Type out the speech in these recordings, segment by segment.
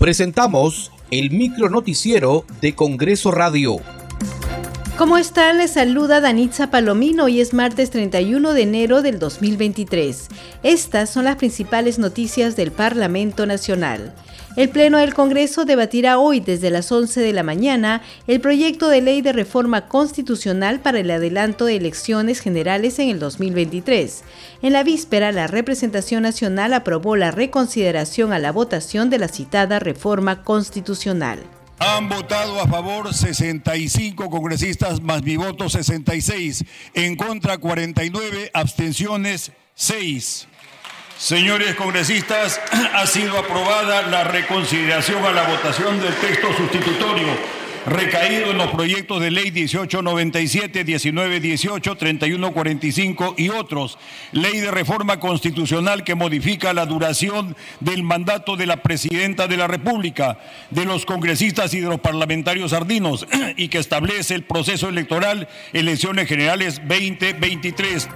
Presentamos el micro noticiero de Congreso Radio. ¿Cómo están? Les saluda Danitza Palomino y es martes 31 de enero del 2023. Estas son las principales noticias del Parlamento Nacional. El Pleno del Congreso debatirá hoy desde las 11 de la mañana el proyecto de ley de reforma constitucional para el adelanto de elecciones generales en el 2023. En la víspera, la representación nacional aprobó la reconsideración a la votación de la citada reforma constitucional. Han votado a favor 65 congresistas más mi voto 66, en contra 49, abstenciones 6. Señores congresistas, ha sido aprobada la reconsideración a la votación del texto sustitutorio recaído en los proyectos de ley 1897, 1918, 3145 y otros, ley de reforma constitucional que modifica la duración del mandato de la presidenta de la República, de los congresistas y de los parlamentarios ardinos y que establece el proceso electoral elecciones generales 2023.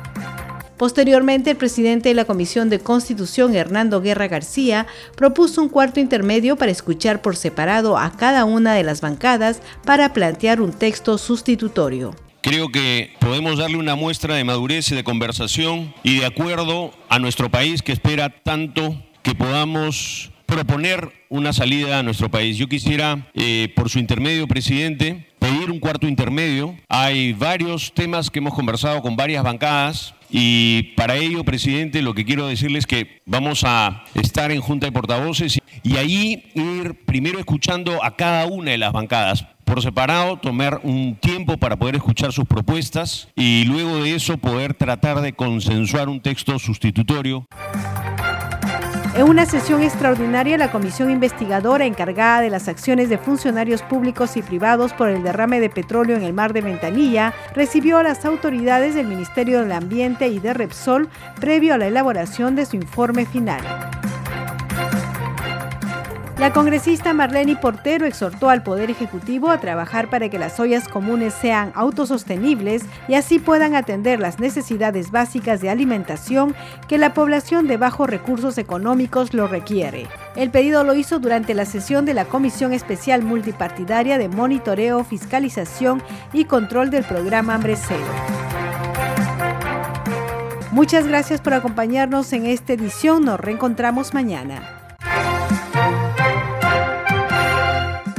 Posteriormente, el presidente de la Comisión de Constitución, Hernando Guerra García, propuso un cuarto intermedio para escuchar por separado a cada una de las bancadas para plantear un texto sustitutorio. Creo que podemos darle una muestra de madurez y de conversación y de acuerdo a nuestro país que espera tanto que podamos proponer una salida a nuestro país. Yo quisiera, eh, por su intermedio, presidente, pedir un cuarto intermedio. Hay varios temas que hemos conversado con varias bancadas y para ello, presidente, lo que quiero decirles es que vamos a estar en Junta de Portavoces y ahí ir primero escuchando a cada una de las bancadas. Por separado, tomar un tiempo para poder escuchar sus propuestas y luego de eso poder tratar de consensuar un texto sustitutorio. En una sesión extraordinaria, la comisión investigadora encargada de las acciones de funcionarios públicos y privados por el derrame de petróleo en el mar de Ventanilla recibió a las autoridades del Ministerio del Ambiente y de Repsol previo a la elaboración de su informe final. La congresista Marlene Portero exhortó al Poder Ejecutivo a trabajar para que las ollas comunes sean autosostenibles y así puedan atender las necesidades básicas de alimentación que la población de bajos recursos económicos lo requiere. El pedido lo hizo durante la sesión de la Comisión Especial Multipartidaria de Monitoreo, Fiscalización y Control del Programa Hambre Cero. Muchas gracias por acompañarnos en esta edición. Nos reencontramos mañana.